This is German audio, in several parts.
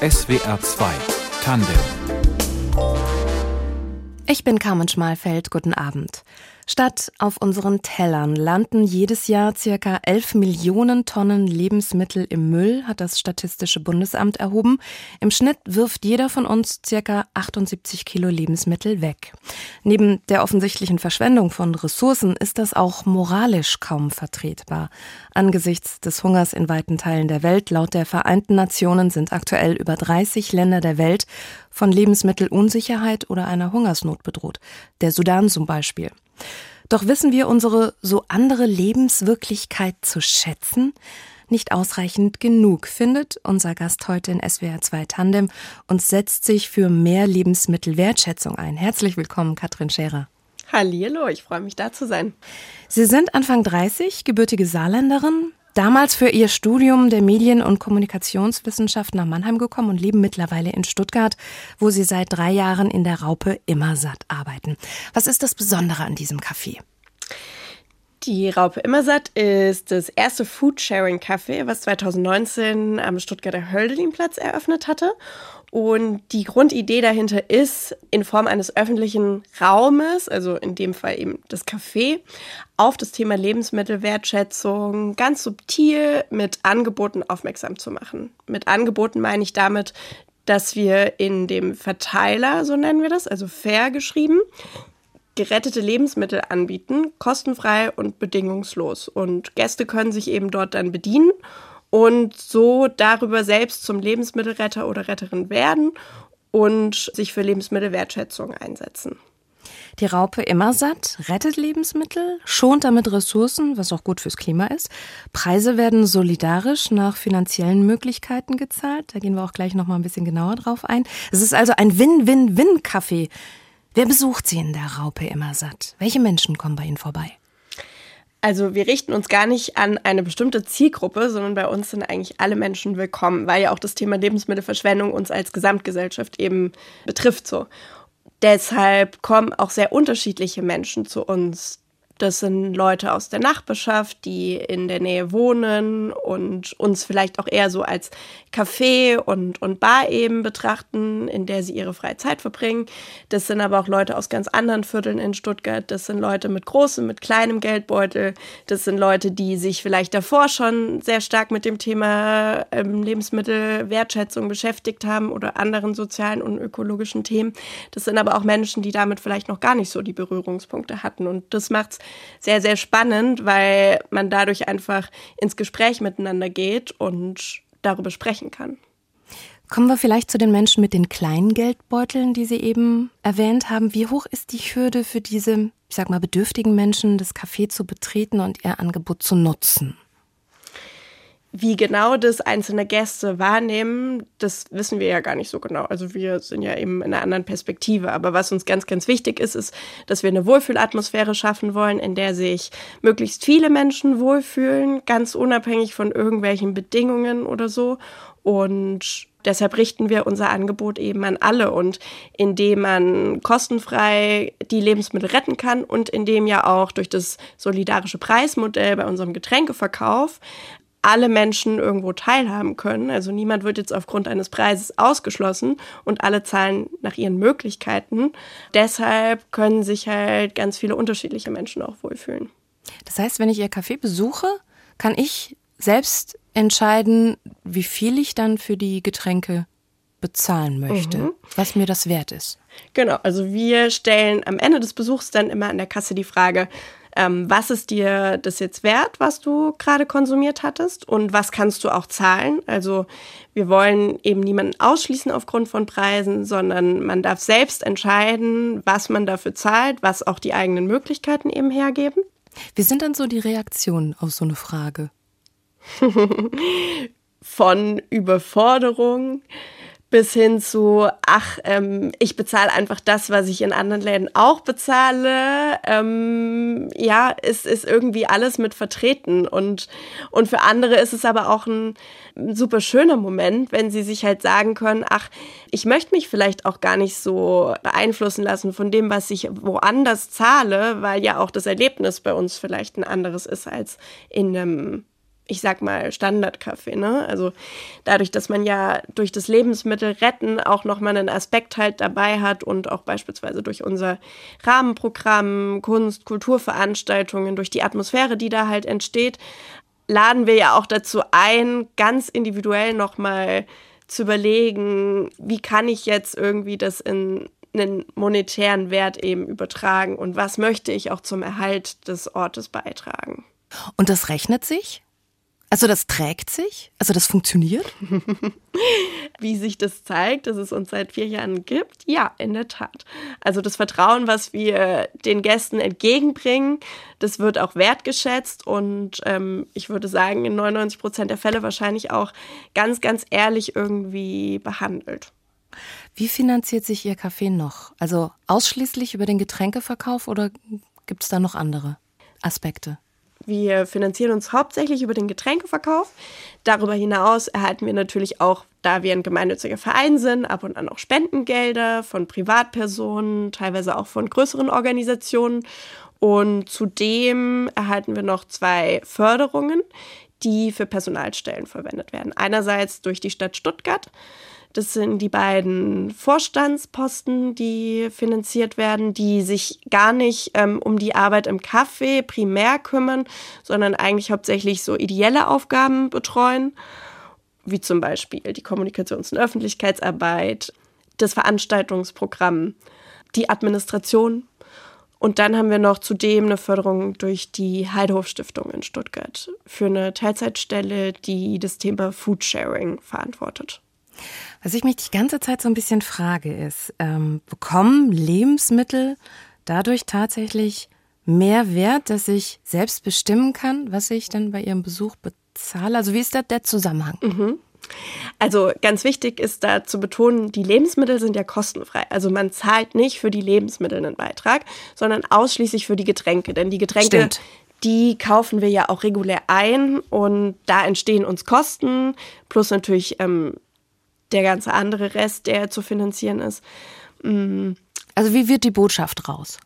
SWR 2 Tandem Ich bin Carmen Schmalfeld, guten Abend. Statt auf unseren Tellern landen jedes Jahr circa 11 Millionen Tonnen Lebensmittel im Müll, hat das Statistische Bundesamt erhoben. Im Schnitt wirft jeder von uns circa 78 Kilo Lebensmittel weg. Neben der offensichtlichen Verschwendung von Ressourcen ist das auch moralisch kaum vertretbar. Angesichts des Hungers in weiten Teilen der Welt, laut der Vereinten Nationen sind aktuell über 30 Länder der Welt von Lebensmittelunsicherheit oder einer Hungersnot bedroht. Der Sudan zum Beispiel. Doch wissen wir unsere so andere Lebenswirklichkeit zu schätzen? Nicht ausreichend genug, findet unser Gast heute in SWR 2 Tandem und setzt sich für mehr Lebensmittelwertschätzung ein. Herzlich willkommen, Katrin Scherer. Hallo, ich freue mich da zu sein. Sie sind Anfang 30, gebürtige Saarländerin, damals für ihr Studium der Medien- und Kommunikationswissenschaft nach Mannheim gekommen und leben mittlerweile in Stuttgart, wo sie seit drei Jahren in der Raupe Immersatt arbeiten. Was ist das Besondere an diesem Café? Die Raupe Immersatt ist das erste Foodsharing-Café, was 2019 am Stuttgarter Hölderlinplatz eröffnet hatte. Und die Grundidee dahinter ist, in Form eines öffentlichen Raumes, also in dem Fall eben das Café, auf das Thema Lebensmittelwertschätzung ganz subtil mit Angeboten aufmerksam zu machen. Mit Angeboten meine ich damit, dass wir in dem Verteiler, so nennen wir das, also fair geschrieben, gerettete Lebensmittel anbieten, kostenfrei und bedingungslos. Und Gäste können sich eben dort dann bedienen und so darüber selbst zum Lebensmittelretter oder Retterin werden und sich für Lebensmittelwertschätzung einsetzen. Die Raupe Immersatt rettet Lebensmittel, schont damit Ressourcen, was auch gut fürs Klima ist. Preise werden solidarisch nach finanziellen Möglichkeiten gezahlt. Da gehen wir auch gleich noch mal ein bisschen genauer drauf ein. Es ist also ein Win-Win-Win-Kaffee Wer besucht Sie in der Raupe immer satt? Welche Menschen kommen bei Ihnen vorbei? Also wir richten uns gar nicht an eine bestimmte Zielgruppe, sondern bei uns sind eigentlich alle Menschen willkommen, weil ja auch das Thema Lebensmittelverschwendung uns als Gesamtgesellschaft eben betrifft so. Deshalb kommen auch sehr unterschiedliche Menschen zu uns, das sind Leute aus der Nachbarschaft, die in der Nähe wohnen und uns vielleicht auch eher so als Café und, und Bar eben betrachten, in der sie ihre freie Zeit verbringen. Das sind aber auch Leute aus ganz anderen Vierteln in Stuttgart. Das sind Leute mit großem, mit kleinem Geldbeutel. Das sind Leute, die sich vielleicht davor schon sehr stark mit dem Thema ähm, Lebensmittelwertschätzung beschäftigt haben oder anderen sozialen und ökologischen Themen. Das sind aber auch Menschen, die damit vielleicht noch gar nicht so die Berührungspunkte hatten. Und das macht's sehr, sehr spannend, weil man dadurch einfach ins Gespräch miteinander geht und darüber sprechen kann. Kommen wir vielleicht zu den Menschen mit den kleinen Geldbeuteln, die Sie eben erwähnt haben. Wie hoch ist die Hürde für diese, ich sag mal, bedürftigen Menschen, das Café zu betreten und ihr Angebot zu nutzen? Wie genau das einzelne Gäste wahrnehmen, das wissen wir ja gar nicht so genau. Also wir sind ja eben in einer anderen Perspektive. Aber was uns ganz, ganz wichtig ist, ist, dass wir eine Wohlfühlatmosphäre schaffen wollen, in der sich möglichst viele Menschen wohlfühlen, ganz unabhängig von irgendwelchen Bedingungen oder so. Und deshalb richten wir unser Angebot eben an alle und indem man kostenfrei die Lebensmittel retten kann und indem ja auch durch das solidarische Preismodell bei unserem Getränkeverkauf alle Menschen irgendwo teilhaben können. Also niemand wird jetzt aufgrund eines Preises ausgeschlossen und alle zahlen nach ihren Möglichkeiten. Deshalb können sich halt ganz viele unterschiedliche Menschen auch wohlfühlen. Das heißt, wenn ich Ihr Café besuche, kann ich selbst entscheiden, wie viel ich dann für die Getränke bezahlen möchte, mhm. was mir das wert ist. Genau, also wir stellen am Ende des Besuchs dann immer an der Kasse die Frage, ähm, was ist dir das jetzt wert, was du gerade konsumiert hattest und was kannst du auch zahlen. Also wir wollen eben niemanden ausschließen aufgrund von Preisen, sondern man darf selbst entscheiden, was man dafür zahlt, was auch die eigenen Möglichkeiten eben hergeben. Wie sind dann so die Reaktionen auf so eine Frage? von Überforderung bis hin zu, ach, ähm, ich bezahle einfach das, was ich in anderen Läden auch bezahle. Ähm, ja, ist, ist irgendwie alles mit vertreten. Und, und für andere ist es aber auch ein super schöner Moment, wenn sie sich halt sagen können, ach, ich möchte mich vielleicht auch gar nicht so beeinflussen lassen von dem, was ich woanders zahle, weil ja auch das Erlebnis bei uns vielleicht ein anderes ist als in einem ich sag mal, Standardkaffee. Ne? Also dadurch, dass man ja durch das Lebensmittel retten auch nochmal einen Aspekt halt dabei hat und auch beispielsweise durch unser Rahmenprogramm, Kunst, Kulturveranstaltungen, durch die Atmosphäre, die da halt entsteht, laden wir ja auch dazu ein, ganz individuell nochmal zu überlegen, wie kann ich jetzt irgendwie das in einen monetären Wert eben übertragen und was möchte ich auch zum Erhalt des Ortes beitragen. Und das rechnet sich? Also das trägt sich? Also das funktioniert? Wie sich das zeigt, dass es uns seit vier Jahren gibt? Ja, in der Tat. Also das Vertrauen, was wir den Gästen entgegenbringen, das wird auch wertgeschätzt und ähm, ich würde sagen, in 99 Prozent der Fälle wahrscheinlich auch ganz, ganz ehrlich irgendwie behandelt. Wie finanziert sich Ihr Café noch? Also ausschließlich über den Getränkeverkauf oder gibt es da noch andere Aspekte? Wir finanzieren uns hauptsächlich über den Getränkeverkauf. Darüber hinaus erhalten wir natürlich auch, da wir ein gemeinnütziger Verein sind, ab und an auch Spendengelder von Privatpersonen, teilweise auch von größeren Organisationen. Und zudem erhalten wir noch zwei Förderungen, die für Personalstellen verwendet werden. Einerseits durch die Stadt Stuttgart. Das sind die beiden Vorstandsposten, die finanziert werden, die sich gar nicht ähm, um die Arbeit im Café primär kümmern, sondern eigentlich hauptsächlich so ideelle Aufgaben betreuen, wie zum Beispiel die Kommunikations- und Öffentlichkeitsarbeit, das Veranstaltungsprogramm, die Administration. Und dann haben wir noch zudem eine Förderung durch die Heidehof Stiftung in Stuttgart für eine Teilzeitstelle, die das Thema Foodsharing verantwortet. Was ich mich die ganze Zeit so ein bisschen frage, ist, ähm, bekommen Lebensmittel dadurch tatsächlich mehr Wert, dass ich selbst bestimmen kann, was ich dann bei ihrem Besuch bezahle? Also wie ist da der Zusammenhang? Mhm. Also ganz wichtig ist da zu betonen, die Lebensmittel sind ja kostenfrei. Also man zahlt nicht für die Lebensmittel einen Beitrag, sondern ausschließlich für die Getränke. Denn die Getränke, Stimmt. die kaufen wir ja auch regulär ein und da entstehen uns Kosten, plus natürlich ähm, der ganze andere Rest, der zu finanzieren ist. Mm. Also wie wird die Botschaft raus?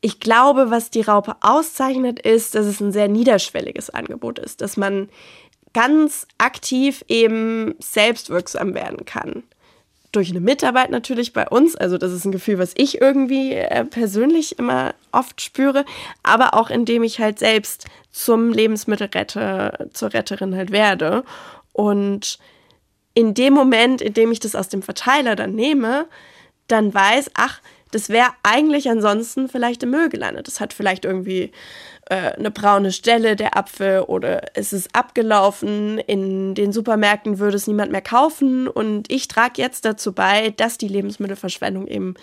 Ich glaube, was die Raupe auszeichnet, ist, dass es ein sehr niederschwelliges Angebot ist, dass man ganz aktiv eben selbstwirksam werden kann. Durch eine Mitarbeit natürlich bei uns, also das ist ein Gefühl, was ich irgendwie äh, persönlich immer oft spüre, aber auch indem ich halt selbst zum Lebensmittelretter, zur Retterin halt werde. Und in dem Moment, in dem ich das aus dem Verteiler dann nehme, dann weiß, ach, das wäre eigentlich ansonsten vielleicht im Müll gelandet. Das hat vielleicht irgendwie äh, eine braune Stelle, der Apfel, oder es ist abgelaufen. In den Supermärkten würde es niemand mehr kaufen. Und ich trage jetzt dazu bei, dass die Lebensmittelverschwendung eben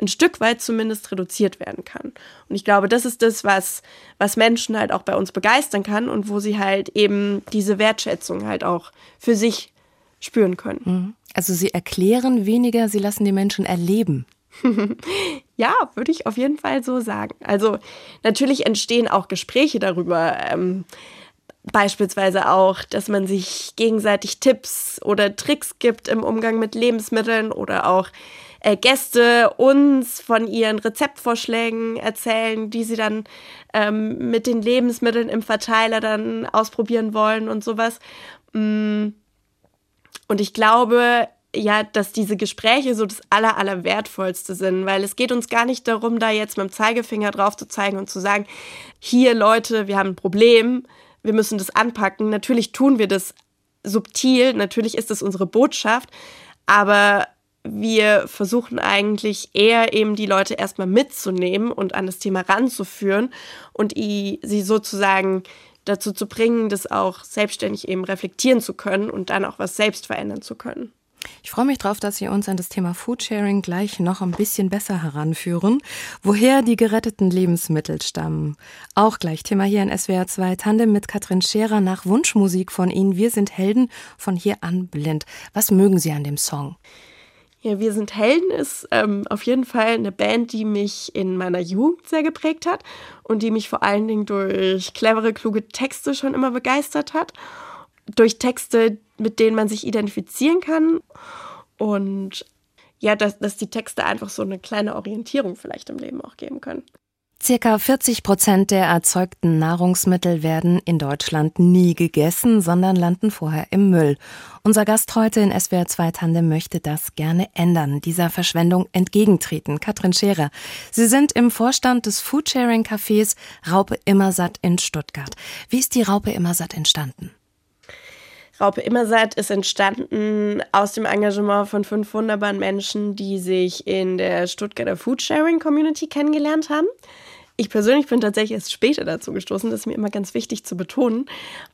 ein Stück weit zumindest reduziert werden kann. Und ich glaube, das ist das, was, was Menschen halt auch bei uns begeistern kann und wo sie halt eben diese Wertschätzung halt auch für sich spüren können. Mhm. Also Sie erklären weniger, Sie lassen die Menschen erleben. ja, würde ich auf jeden Fall so sagen. Also natürlich entstehen auch Gespräche darüber. Ähm, beispielsweise auch, dass man sich gegenseitig Tipps oder Tricks gibt im Umgang mit Lebensmitteln oder auch äh, Gäste uns von ihren Rezeptvorschlägen erzählen, die sie dann ähm, mit den Lebensmitteln im Verteiler dann ausprobieren wollen und sowas. Mm und ich glaube, ja, dass diese Gespräche so das aller, aller wertvollste sind, weil es geht uns gar nicht darum, da jetzt mit dem Zeigefinger drauf zu zeigen und zu sagen, hier Leute, wir haben ein Problem, wir müssen das anpacken. Natürlich tun wir das subtil, natürlich ist das unsere Botschaft, aber wir versuchen eigentlich eher eben die Leute erstmal mitzunehmen und an das Thema ranzuführen und sie sozusagen dazu zu bringen, das auch selbstständig eben reflektieren zu können und dann auch was selbst verändern zu können. Ich freue mich darauf, dass Sie uns an das Thema Foodsharing gleich noch ein bisschen besser heranführen, woher die geretteten Lebensmittel stammen. Auch gleich Thema hier in SWR 2 Tandem mit Katrin Scherer nach Wunschmusik von Ihnen. Wir sind Helden von hier an blind. Was mögen Sie an dem Song? Ja, Wir sind Helden ist ähm, auf jeden Fall eine Band, die mich in meiner Jugend sehr geprägt hat und die mich vor allen Dingen durch clevere, kluge Texte schon immer begeistert hat. Durch Texte, mit denen man sich identifizieren kann und ja, dass, dass die Texte einfach so eine kleine Orientierung vielleicht im Leben auch geben können. Circa 40 Prozent der erzeugten Nahrungsmittel werden in Deutschland nie gegessen, sondern landen vorher im Müll. Unser Gast heute in SWR 2 Tandem möchte das gerne ändern, dieser Verschwendung entgegentreten. Katrin Scherer, Sie sind im Vorstand des Foodsharing Cafés Raupe Immersatt in Stuttgart. Wie ist die Raupe Immersatt entstanden? Raupe Immersatt ist entstanden aus dem Engagement von fünf wunderbaren Menschen, die sich in der Stuttgarter Foodsharing Community kennengelernt haben. Ich persönlich bin tatsächlich erst später dazu gestoßen, das ist mir immer ganz wichtig zu betonen.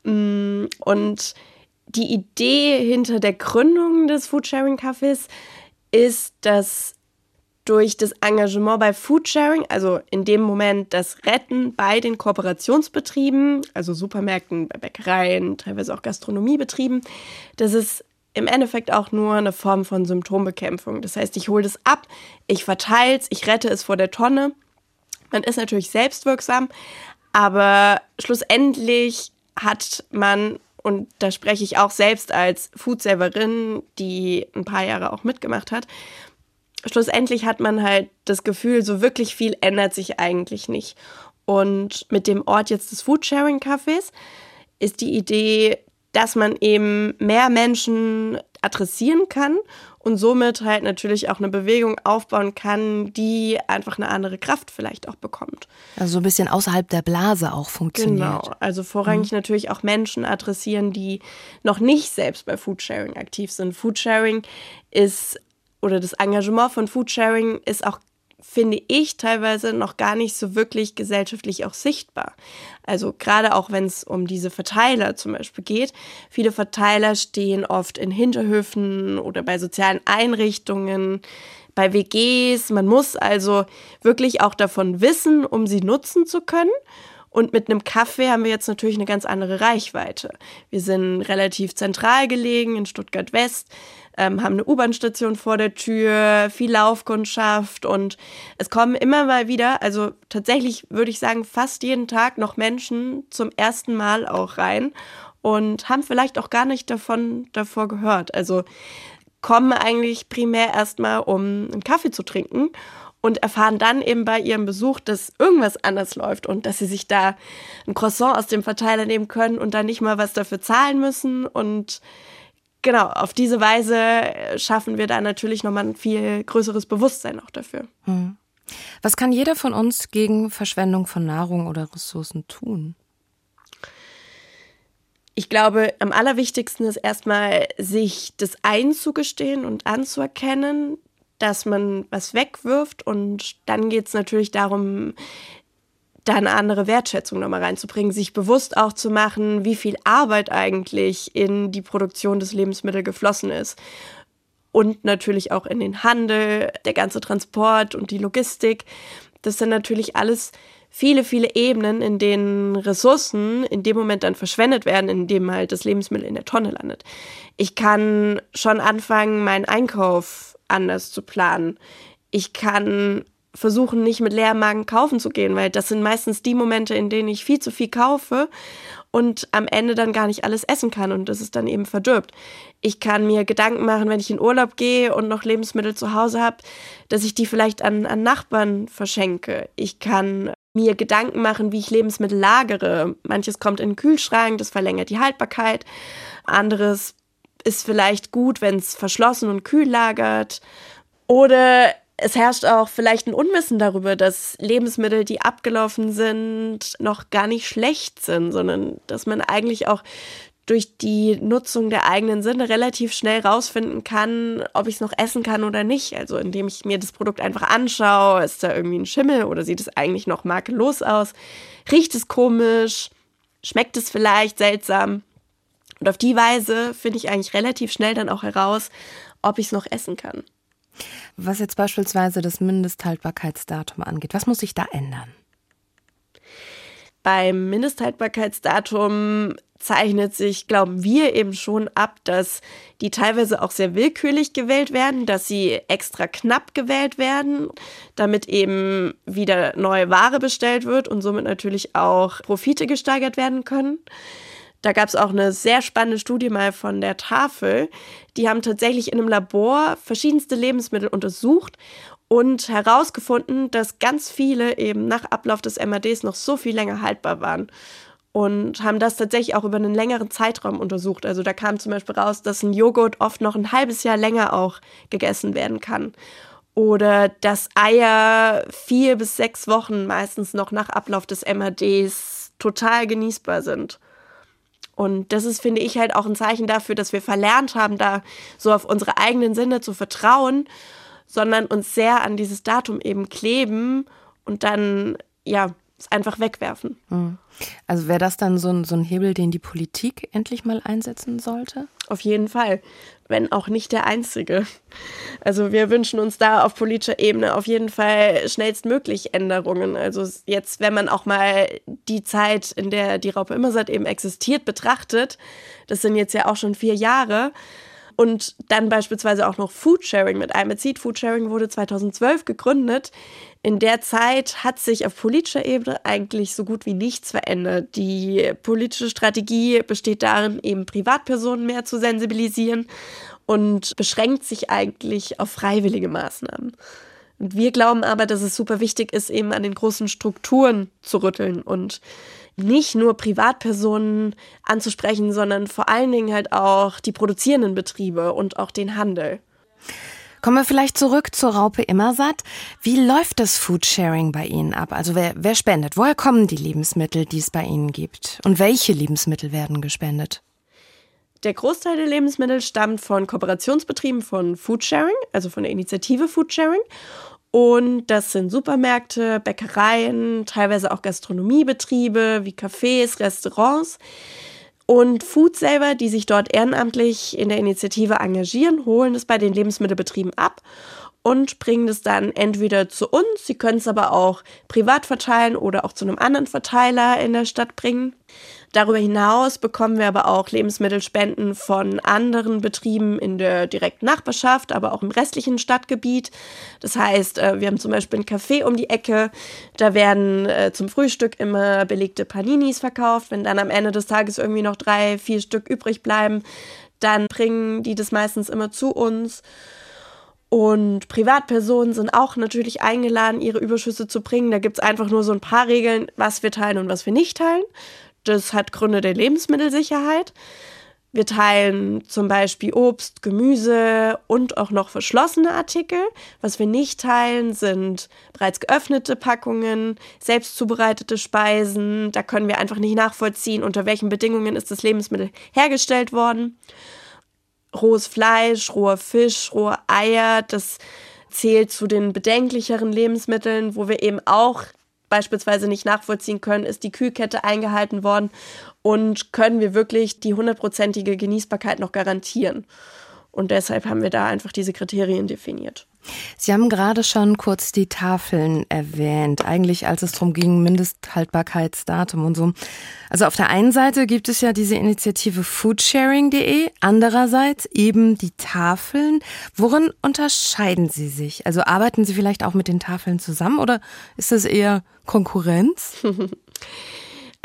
Mm, und die Idee hinter der Gründung des Foodsharing Cafés ist, dass durch das Engagement bei Foodsharing, also in dem Moment das Retten bei den Kooperationsbetrieben, also Supermärkten, Bäckereien, teilweise auch Gastronomiebetrieben, dass es im Endeffekt auch nur eine Form von Symptombekämpfung. Das heißt, ich hole das ab, ich verteile es, ich rette es vor der Tonne man ist natürlich selbstwirksam, aber schlussendlich hat man, und da spreche ich auch selbst als Foodsaverin, die ein paar Jahre auch mitgemacht hat, schlussendlich hat man halt das Gefühl, so wirklich viel ändert sich eigentlich nicht. Und mit dem Ort jetzt des Foodsharing-Cafés ist die Idee, dass man eben mehr Menschen adressieren kann und somit halt natürlich auch eine Bewegung aufbauen kann, die einfach eine andere Kraft vielleicht auch bekommt. Also so ein bisschen außerhalb der Blase auch funktioniert. Genau, also vorrangig mhm. natürlich auch Menschen adressieren, die noch nicht selbst bei Foodsharing aktiv sind. Foodsharing ist oder das Engagement von Foodsharing ist auch finde ich teilweise noch gar nicht so wirklich gesellschaftlich auch sichtbar. Also gerade auch wenn es um diese Verteiler zum Beispiel geht. Viele Verteiler stehen oft in Hinterhöfen oder bei sozialen Einrichtungen, bei WGs. Man muss also wirklich auch davon wissen, um sie nutzen zu können. Und mit einem Kaffee haben wir jetzt natürlich eine ganz andere Reichweite. Wir sind relativ zentral gelegen in Stuttgart West ähm, haben eine U-Bahn-Station vor der Tür, viel Laufkundschaft und es kommen immer mal wieder, also tatsächlich würde ich sagen, fast jeden Tag noch Menschen zum ersten Mal auch rein und haben vielleicht auch gar nicht davon davor gehört. Also kommen eigentlich primär erstmal, um einen Kaffee zu trinken und erfahren dann eben bei ihrem Besuch, dass irgendwas anders läuft und dass sie sich da ein Croissant aus dem Verteiler nehmen können und dann nicht mal was dafür zahlen müssen und genau, auf diese Weise äh, schaffen wir da natürlich nochmal ein viel größeres Bewusstsein auch dafür. Hm. Was kann jeder von uns gegen Verschwendung von Nahrung oder Ressourcen tun? Ich glaube, am allerwichtigsten ist erstmal, sich das einzugestehen und anzuerkennen, dass man was wegwirft. Und dann geht es natürlich darum, da eine andere Wertschätzung nochmal reinzubringen, sich bewusst auch zu machen, wie viel Arbeit eigentlich in die Produktion des Lebensmittels geflossen ist. Und natürlich auch in den Handel, der ganze Transport und die Logistik. Das sind natürlich alles viele, viele Ebenen, in denen Ressourcen in dem Moment dann verschwendet werden, in dem halt das Lebensmittel in der Tonne landet. Ich kann schon anfangen, meinen Einkauf anders zu planen. Ich kann versuchen, nicht mit leerem Magen kaufen zu gehen, weil das sind meistens die Momente, in denen ich viel zu viel kaufe und am Ende dann gar nicht alles essen kann und das ist dann eben verdirbt. Ich kann mir Gedanken machen, wenn ich in Urlaub gehe und noch Lebensmittel zu Hause habe, dass ich die vielleicht an, an Nachbarn verschenke. Ich kann mir Gedanken machen, wie ich Lebensmittel lagere. Manches kommt in den Kühlschrank, das verlängert die Haltbarkeit. Anderes ist vielleicht gut, wenn es verschlossen und kühl lagert. Oder es herrscht auch vielleicht ein Unwissen darüber, dass Lebensmittel, die abgelaufen sind, noch gar nicht schlecht sind, sondern dass man eigentlich auch durch die Nutzung der eigenen Sinne relativ schnell rausfinden kann, ob ich es noch essen kann oder nicht. Also indem ich mir das Produkt einfach anschaue, ist da irgendwie ein Schimmel oder sieht es eigentlich noch makellos aus? Riecht es komisch? Schmeckt es vielleicht seltsam? Und auf die Weise finde ich eigentlich relativ schnell dann auch heraus, ob ich es noch essen kann. Was jetzt beispielsweise das Mindesthaltbarkeitsdatum angeht, was muss sich da ändern? Beim Mindesthaltbarkeitsdatum zeichnet sich, glauben wir eben schon ab, dass die teilweise auch sehr willkürlich gewählt werden, dass sie extra knapp gewählt werden, damit eben wieder neue Ware bestellt wird und somit natürlich auch Profite gesteigert werden können. Da gab es auch eine sehr spannende Studie mal von der Tafel. Die haben tatsächlich in einem Labor verschiedenste Lebensmittel untersucht und herausgefunden, dass ganz viele eben nach Ablauf des MADs noch so viel länger haltbar waren und haben das tatsächlich auch über einen längeren Zeitraum untersucht. Also da kam zum Beispiel raus, dass ein Joghurt oft noch ein halbes Jahr länger auch gegessen werden kann. Oder dass Eier vier bis sechs Wochen meistens noch nach Ablauf des MADs total genießbar sind. Und das ist, finde ich, halt auch ein Zeichen dafür, dass wir verlernt haben, da so auf unsere eigenen Sinne zu vertrauen, sondern uns sehr an dieses Datum eben kleben und dann, ja, es einfach wegwerfen. Mhm. Also wäre das dann so ein, so ein Hebel, den die Politik endlich mal einsetzen sollte? Auf jeden Fall, wenn auch nicht der einzige. Also wir wünschen uns da auf politischer Ebene auf jeden Fall schnellstmöglich Änderungen. Also jetzt, wenn man auch mal die Zeit, in der die Raupe Immersat eben existiert, betrachtet, das sind jetzt ja auch schon vier Jahre, und dann beispielsweise auch noch Foodsharing mit einbezieht. Foodsharing wurde 2012 gegründet. In der Zeit hat sich auf politischer Ebene eigentlich so gut wie nichts verändert. Die politische Strategie besteht darin, eben Privatpersonen mehr zu sensibilisieren und beschränkt sich eigentlich auf freiwillige Maßnahmen. Und wir glauben aber, dass es super wichtig ist, eben an den großen Strukturen zu rütteln und nicht nur Privatpersonen anzusprechen, sondern vor allen Dingen halt auch die produzierenden Betriebe und auch den Handel. Kommen wir vielleicht zurück zur Raupe Immersatt. Wie läuft das Foodsharing bei Ihnen ab? Also wer, wer spendet? Woher kommen die Lebensmittel, die es bei Ihnen gibt? Und welche Lebensmittel werden gespendet? Der Großteil der Lebensmittel stammt von Kooperationsbetrieben von Foodsharing, also von der Initiative Foodsharing. Und das sind Supermärkte, Bäckereien, teilweise auch Gastronomiebetriebe wie Cafés, Restaurants. Und Food selber, die sich dort ehrenamtlich in der Initiative engagieren, holen es bei den Lebensmittelbetrieben ab und bringen es dann entweder zu uns, sie können es aber auch privat verteilen oder auch zu einem anderen Verteiler in der Stadt bringen. Darüber hinaus bekommen wir aber auch Lebensmittelspenden von anderen Betrieben in der direkten Nachbarschaft, aber auch im restlichen Stadtgebiet. Das heißt, äh, wir haben zum Beispiel ein Café um die Ecke. Da werden äh, zum Frühstück immer belegte Paninis verkauft. Wenn dann am Ende des Tages irgendwie noch drei, vier Stück übrig bleiben, dann bringen die das meistens immer zu uns. Und Privatpersonen sind auch natürlich eingeladen, ihre Überschüsse zu bringen. Da gibt es einfach nur so ein paar Regeln, was wir teilen und was wir nicht teilen. Das hat Gründe der Lebensmittelsicherheit. Wir teilen zum Beispiel Obst, Gemüse und auch noch verschlossene Artikel. Was wir nicht teilen, sind bereits geöffnete Packungen, selbst zubereitete Speisen. Da können wir einfach nicht nachvollziehen, unter welchen Bedingungen ist das Lebensmittel hergestellt worden. Rohes Fleisch, roher Fisch, rohe Eier, das zählt zu den bedenklicheren Lebensmitteln, wo wir eben auch beispielsweise nicht nachvollziehen können, ist die Kühlkette eingehalten worden und können wir wirklich die hundertprozentige Genießbarkeit noch garantieren. Und deshalb haben wir da einfach diese Kriterien definiert. Sie haben gerade schon kurz die Tafeln erwähnt, eigentlich als es darum ging, Mindesthaltbarkeitsdatum und so. Also auf der einen Seite gibt es ja diese Initiative foodsharing.de, andererseits eben die Tafeln. Worin unterscheiden sie sich? Also arbeiten Sie vielleicht auch mit den Tafeln zusammen oder ist das eher Konkurrenz?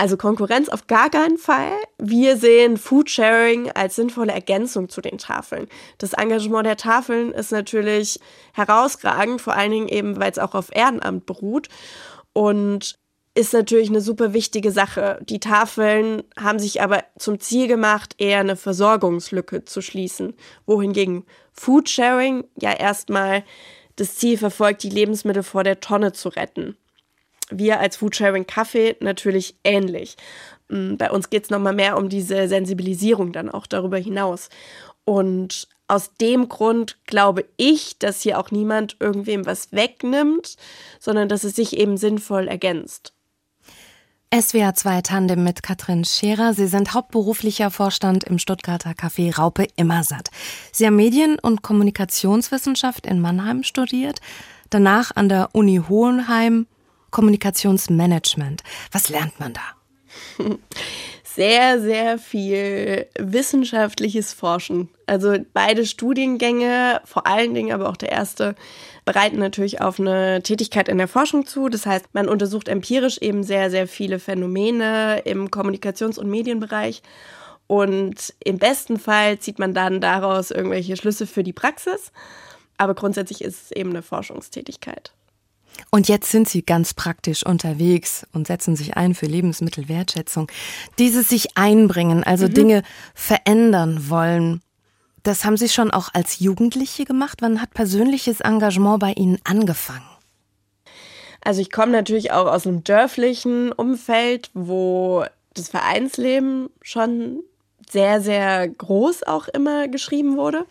Also Konkurrenz auf gar keinen Fall. Wir sehen Foodsharing als sinnvolle Ergänzung zu den Tafeln. Das Engagement der Tafeln ist natürlich herausragend, vor allen Dingen eben, weil es auch auf Ehrenamt beruht und ist natürlich eine super wichtige Sache. Die Tafeln haben sich aber zum Ziel gemacht, eher eine Versorgungslücke zu schließen, wohingegen Foodsharing ja erstmal das Ziel verfolgt, die Lebensmittel vor der Tonne zu retten wir als Foodsharing Kaffee natürlich ähnlich. Mm, bei uns geht es nochmal mehr um diese Sensibilisierung dann auch darüber hinaus. Und aus dem Grund glaube ich, dass hier auch niemand irgendwem was wegnimmt, sondern dass es sich eben sinnvoll ergänzt. SWA 2 Tandem mit Katrin Scherer. Sie sind hauptberuflicher Vorstand im Stuttgarter Café Raupe Immersatt. Sie haben Medien- und Kommunikationswissenschaft in Mannheim studiert, danach an der Uni Hohenheim Kommunikationsmanagement. Was lernt man da? Sehr, sehr viel wissenschaftliches Forschen. Also beide Studiengänge, vor allen Dingen aber auch der erste, bereiten natürlich auf eine Tätigkeit in der Forschung zu. Das heißt, man untersucht empirisch eben sehr, sehr viele Phänomene im Kommunikations- und Medienbereich. Und im besten Fall zieht man dann daraus irgendwelche Schlüsse für die Praxis. aber grundsätzlich ist es eben eine Forschungstätigkeit. Und jetzt sind Sie ganz praktisch unterwegs und setzen sich ein für Lebensmittelwertschätzung. Dieses sich einbringen, also mhm. Dinge verändern wollen, das haben Sie schon auch als Jugendliche gemacht. Wann hat persönliches Engagement bei Ihnen angefangen? Also ich komme natürlich auch aus einem dörflichen Umfeld, wo das Vereinsleben schon sehr, sehr groß auch immer geschrieben wurde.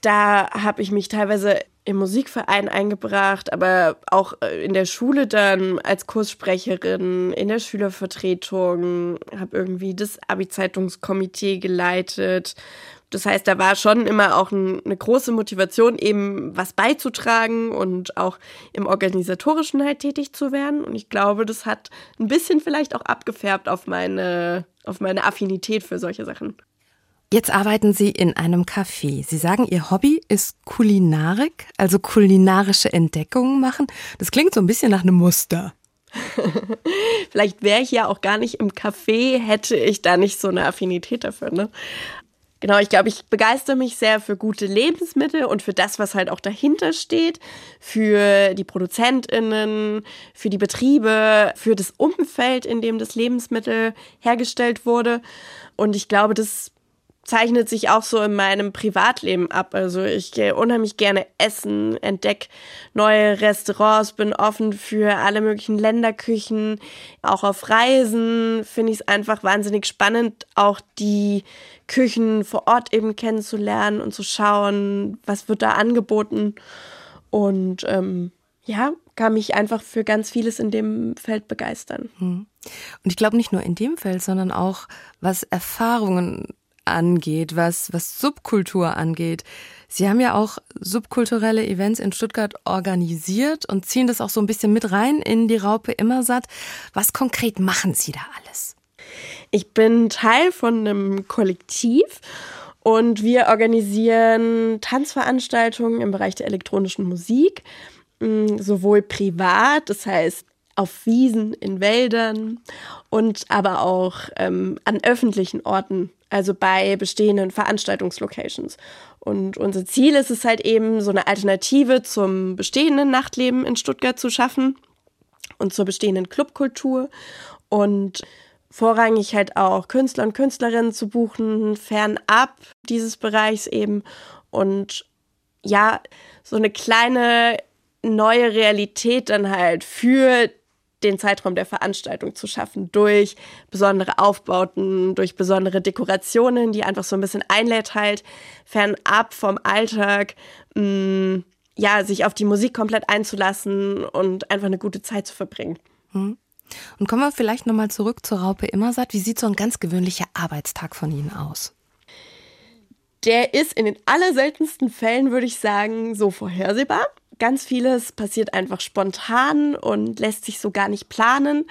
Da habe ich mich teilweise im Musikverein eingebracht, aber auch äh, in der Schule dann als Kurssprecherin, in der Schülervertretung, habe irgendwie das Abi-Zeitungskomitee geleitet. Das heißt, da war schon immer auch ein, eine große Motivation, eben was beizutragen und auch im Organisatorischen halt tätig zu werden. Und ich glaube, das hat ein bisschen vielleicht auch abgefärbt auf meine, auf meine Affinität für solche Sachen. Jetzt arbeiten Sie in einem Café. Sie sagen, Ihr Hobby ist Kulinarik, also kulinarische Entdeckungen machen. Das klingt so ein bisschen nach einem Muster. Vielleicht wäre ich ja auch gar nicht im Café, hätte ich da nicht so eine Affinität dafür. Ne? Genau, ich glaube, ich begeister mich sehr für gute Lebensmittel und für das, was halt auch dahinter steht, für die ProduzentInnen, für die Betriebe, für das Umfeld, in dem das Lebensmittel hergestellt wurde. Und ich glaube, das zeichnet sich auch so in meinem Privatleben ab. Also ich gehe unheimlich gerne essen, entdecke neue Restaurants, bin offen für alle möglichen Länderküchen. Auch auf Reisen finde ich es einfach wahnsinnig spannend, auch die Küchen vor Ort eben kennenzulernen und zu schauen, was wird da angeboten. Und ähm, ja, kann mich einfach für ganz vieles in dem Feld begeistern. Hm. Und ich glaube nicht nur in dem Feld, sondern auch was Erfahrungen angeht, was, was Subkultur angeht. Sie haben ja auch subkulturelle Events in Stuttgart organisiert und ziehen das auch so ein bisschen mit rein in die Raupe Immersatt. Was konkret machen Sie da alles? Ich bin Teil von einem Kollektiv und wir organisieren Tanzveranstaltungen im Bereich der elektronischen Musik, mm, sowohl privat, das heißt auf Wiesen, in Wäldern und aber auch ähm, an öffentlichen Orten, also bei bestehenden Veranstaltungslocations. Und unser Ziel ist es halt eben, so eine Alternative zum bestehenden Nachtleben in Stuttgart zu schaffen und zur bestehenden Clubkultur und vorrangig halt auch Künstler und Künstlerinnen zu buchen, fernab dieses Bereichs eben und ja, so eine kleine neue Realität dann halt für den Zeitraum der Veranstaltung zu schaffen durch besondere Aufbauten, durch besondere Dekorationen, die einfach so ein bisschen einlädt halt fernab vom Alltag, mh, mm, ja, sich auf die Musik komplett einzulassen und einfach eine gute Zeit zu verbringen. Mhm. Und kommen wir vielleicht nochmal zurück zur Raupe Immersatt. Wie sieht so ein ganz gewöhnlicher Arbeitstag von Ihnen aus? Der ist in den allerseltensten Fällen, würde ich sagen, so vorhersehbar ganz vieles passiert einfach spontan und lässt sich so gar nicht planen.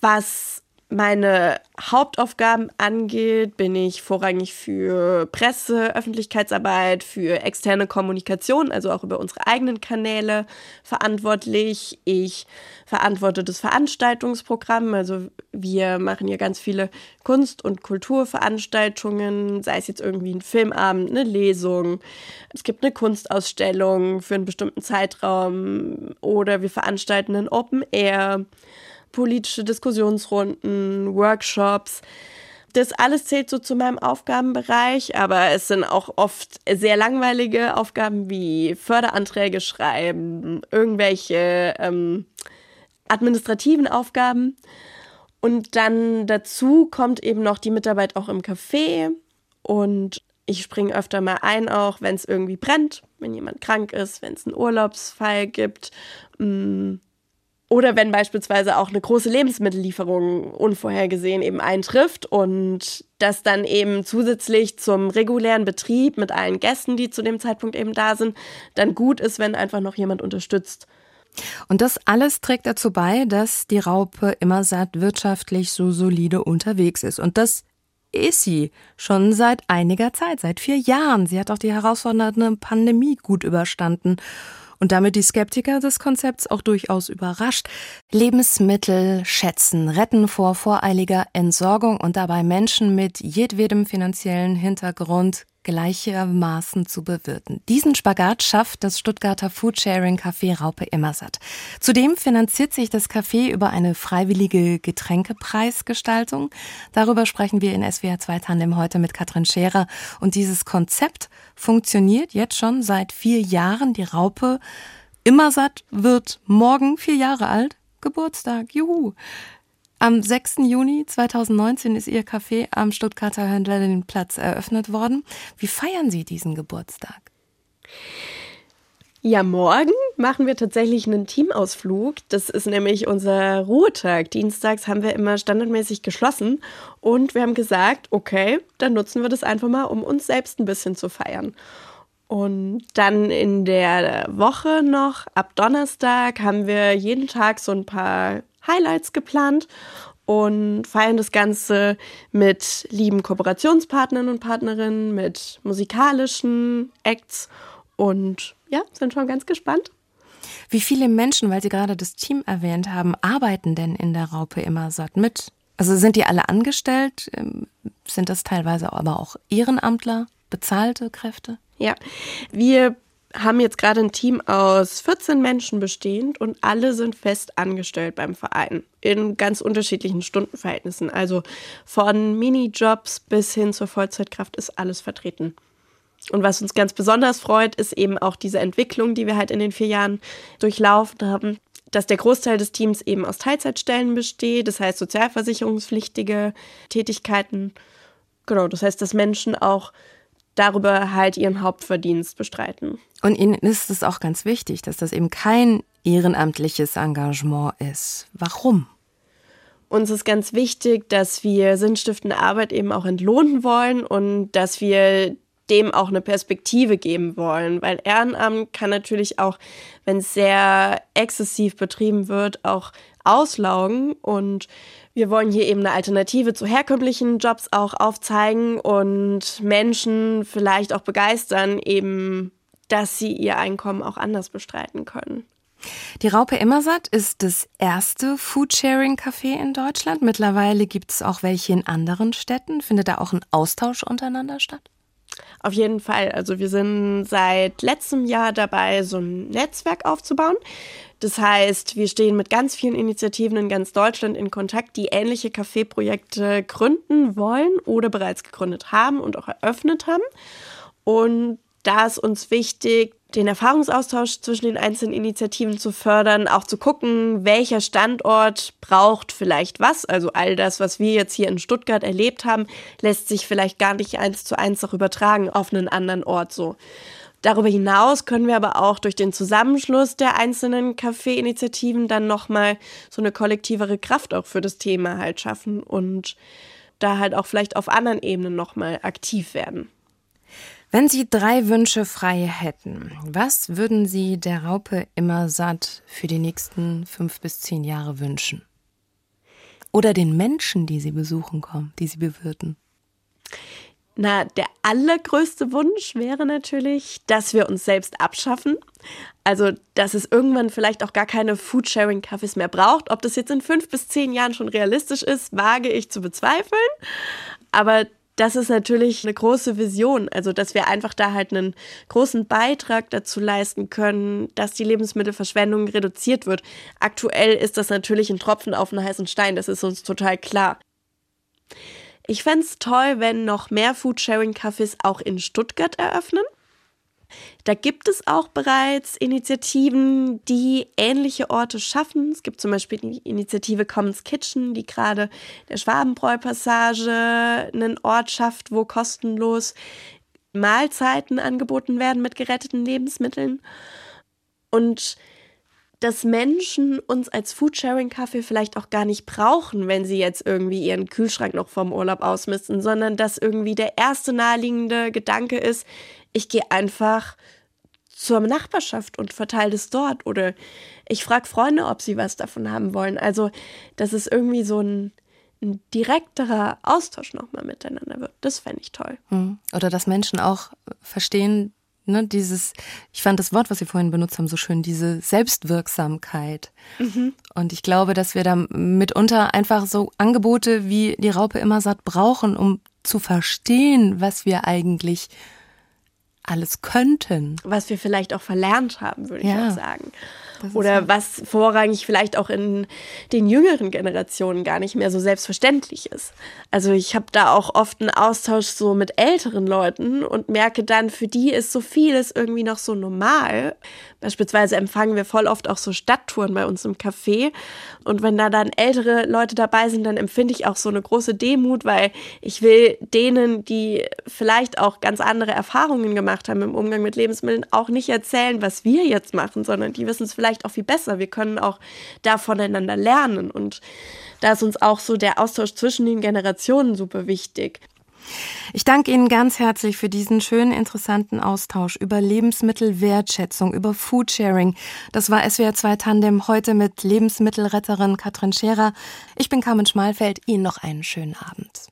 Was meine Hauptaufgaben angeht, bin ich vorrangig für Presse, Öffentlichkeitsarbeit, für externe Kommunikation, also auch über unsere eigenen Kanäle verantwortlich. Ich verantworte das Veranstaltungsprogramm, also wir machen hier ganz viele Kunst- und Kulturveranstaltungen, sei es jetzt irgendwie ein Filmabend, eine Lesung, es gibt eine Kunstausstellung für einen bestimmten Zeitraum oder wir veranstalten ein Open Air politische Diskussionsrunden, Workshops. Das alles zählt so zu meinem Aufgabenbereich, aber es sind auch oft sehr langweilige Aufgaben wie Förderanträge schreiben, irgendwelche ähm, administrativen Aufgaben. Und dann dazu kommt eben noch die Mitarbeit auch im Café und ich springe öfter mal ein, auch wenn es irgendwie brennt, wenn jemand krank ist, wenn es einen Urlaubsfall gibt. Mm, oder wenn beispielsweise auch eine große Lebensmittellieferung unvorhergesehen eben eintrifft und das dann eben zusätzlich zum regulären Betrieb mit allen Gästen, die zu dem Zeitpunkt eben da sind, dann gut ist, wenn einfach noch jemand unterstützt. Und das alles trägt dazu bei, dass die Raupe immer satt wirtschaftlich so solide unterwegs ist. Und das ist sie schon seit einiger Zeit, seit vier Jahren. Sie hat auch die herausfordernde Pandemie gut überstanden und damit die Skeptiker des Konzepts auch durchaus überrascht. Lebensmittel schätzen, retten vor voreiliger Entsorgung und dabei Menschen mit jedwedem finanziellen Hintergrund gleichermaßen zu bewirten. Diesen Spagat schafft das Stuttgarter Foodsharing Café Raupe Immersatt. Zudem finanziert sich das Café über eine freiwillige Getränkepreisgestaltung. Darüber sprechen wir in SWR 2 Tandem heute mit Katrin Scherer. Und dieses Konzept funktioniert jetzt schon seit vier Jahren. Die Raupe Immersatt wird morgen vier Jahre alt. Geburtstag, juhu. Am 6. Juni 2019 ist Ihr Café am Stuttgarter Höllenplatz eröffnet worden. Wie feiern Sie diesen Geburtstag? Ja, morgen machen wir tatsächlich einen Teamausflug. Das ist nämlich unser Ruhetag. Dienstags haben wir immer standardmäßig geschlossen und wir haben gesagt, okay, dann nutzen wir das einfach mal, um uns selbst ein bisschen zu feiern. Und dann in der Woche noch, ab Donnerstag, haben wir jeden Tag so ein paar Highlights geplant und feiern das Ganze mit lieben Kooperationspartnern und Partnerinnen, mit musikalischen Acts und ja, sind schon ganz gespannt. Wie viele Menschen, weil Sie gerade das Team erwähnt haben, arbeiten denn in der Raupe immer satt mit? Also sind die alle angestellt? Ähm, sind das teilweise aber auch Ehrenamtler, bezahlte Kräfte? Ja, wir haben jetzt gerade ein Team aus 14 Menschen bestehend und alle sind fest angestellt beim Verein in ganz unterschiedlichen Stundenverhältnissen. Also von Minijobs bis hin zur Vollzeitkraft ist alles vertreten. Und was uns ganz besonders freut, ist eben auch diese Entwicklung, die wir halt in den vier Jahren durchlaufen haben, dass der Großteil des Teams eben aus Teilzeitstellen besteht, das heißt sozialversicherungspflichtige Tätigkeiten. Genau, das heißt, dass Menschen auch darüber halt ihren Hauptverdienst bestreiten. Und Ihnen ist es auch ganz wichtig, dass das eben kein ehrenamtliches Engagement ist. Warum? Uns ist ganz wichtig, dass wir sinnstiftende Arbeit eben auch entlohnen wollen und dass wir dem auch eine Perspektive geben wollen, weil Ehrenamt kann natürlich auch, wenn es sehr exzessiv betrieben wird, auch auslaugen und wir wollen hier eben eine Alternative zu herkömmlichen Jobs auch aufzeigen und Menschen vielleicht auch begeistern, eben, dass sie ihr Einkommen auch anders bestreiten können. Die Raupe Immersatt ist das erste Foodsharing-Café in Deutschland. Mittlerweile gibt es auch welche in anderen Städten. Findet da auch ein Austausch untereinander statt? Auf jeden Fall. Also wir sind seit letztem Jahr dabei, so ein Netzwerk aufzubauen. Das heißt, wir stehen mit ganz vielen Initiativen in ganz Deutschland in Kontakt, die ähnliche Kaffeeprojekte gründen wollen oder bereits gegründet haben und auch eröffnet haben. Und da ist uns wichtig, den Erfahrungsaustausch zwischen den einzelnen Initiativen zu fördern, auch zu gucken, welcher Standort braucht vielleicht was. Also all das, was wir jetzt hier in Stuttgart erlebt haben, lässt sich vielleicht gar nicht eins zu eins auch übertragen auf einen anderen Ort so. Darüber hinaus können wir aber auch durch den Zusammenschluss der einzelnen Café-Initiativen dann nochmal so eine kollektivere Kraft auch für das Thema halt schaffen und da halt auch vielleicht auf anderen Ebenen nochmal aktiv werden. Wenn Sie drei Wünsche frei hätten, was würden Sie der Raupe immer satt für die nächsten fünf bis zehn Jahre wünschen? Oder den Menschen, die Sie besuchen kommen, die Sie bewirten? Na, der allergrößte Wunsch wäre natürlich, dass wir uns selbst abschaffen. Also, dass es irgendwann vielleicht auch gar keine Foodsharing-Cafés mehr braucht. Ob das jetzt in fünf bis zehn Jahren schon realistisch ist, wage ich zu bezweifeln. Aber das ist natürlich eine große Vision. Also, dass wir einfach da halt einen großen Beitrag dazu leisten können, dass die Lebensmittelverschwendung reduziert wird. Aktuell ist das natürlich ein Tropfen auf einen heißen Stein. Das ist uns total klar. Ich fände es toll, wenn noch mehr Foodsharing-Cafés auch in Stuttgart eröffnen. Da gibt es auch bereits Initiativen, die ähnliche Orte schaffen. Es gibt zum Beispiel die Initiative Commons Kitchen, die gerade der Schwabenbräu-Passage einen Ort schafft, wo kostenlos Mahlzeiten angeboten werden mit geretteten Lebensmitteln. Und dass Menschen uns als Foodsharing-Kaffee vielleicht auch gar nicht brauchen, wenn sie jetzt irgendwie ihren Kühlschrank noch vom Urlaub ausmisten, sondern dass irgendwie der erste naheliegende Gedanke ist, ich gehe einfach zur Nachbarschaft und verteile es dort oder ich frage Freunde, ob sie was davon haben wollen. Also, dass es irgendwie so ein, ein direkterer Austausch nochmal miteinander wird. Das fände ich toll. Hm. Oder dass Menschen auch verstehen, ne, dieses, ich fand das Wort, was Sie vorhin benutzt haben, so schön, diese Selbstwirksamkeit. Mhm. Und ich glaube, dass wir da mitunter einfach so Angebote wie die Raupe immer satt brauchen, um zu verstehen, was wir eigentlich alles könnten. Was wir vielleicht auch verlernt haben, würde ja. ich auch sagen. Oder was vorrangig vielleicht auch in den jüngeren Generationen gar nicht mehr so selbstverständlich ist. Also ich habe da auch oft einen Austausch so mit älteren Leuten und merke dann, für die ist so vieles irgendwie noch so normal. Beispielsweise empfangen wir voll oft auch so Stadttouren bei uns im Café. Und wenn da dann ältere Leute dabei sind, dann empfinde ich auch so eine große Demut, weil ich will denen, die vielleicht auch ganz andere Erfahrungen gemacht haben im Umgang mit Lebensmitteln, auch nicht erzählen, was wir jetzt machen, sondern die wissen es vielleicht auch viel besser. Wir können auch da voneinander lernen. Und da ist uns auch so der Austausch zwischen den Generationen super wichtig. Ich danke Ihnen ganz herzlich für diesen schönen, interessanten Austausch über Lebensmittelwertschätzung, über Foodsharing. Das war SWR 2 Tandem heute mit Lebensmittelretterin Katrin Scherer. Ich bin Carmen Schmalfeld. Ihnen noch einen schönen Abend.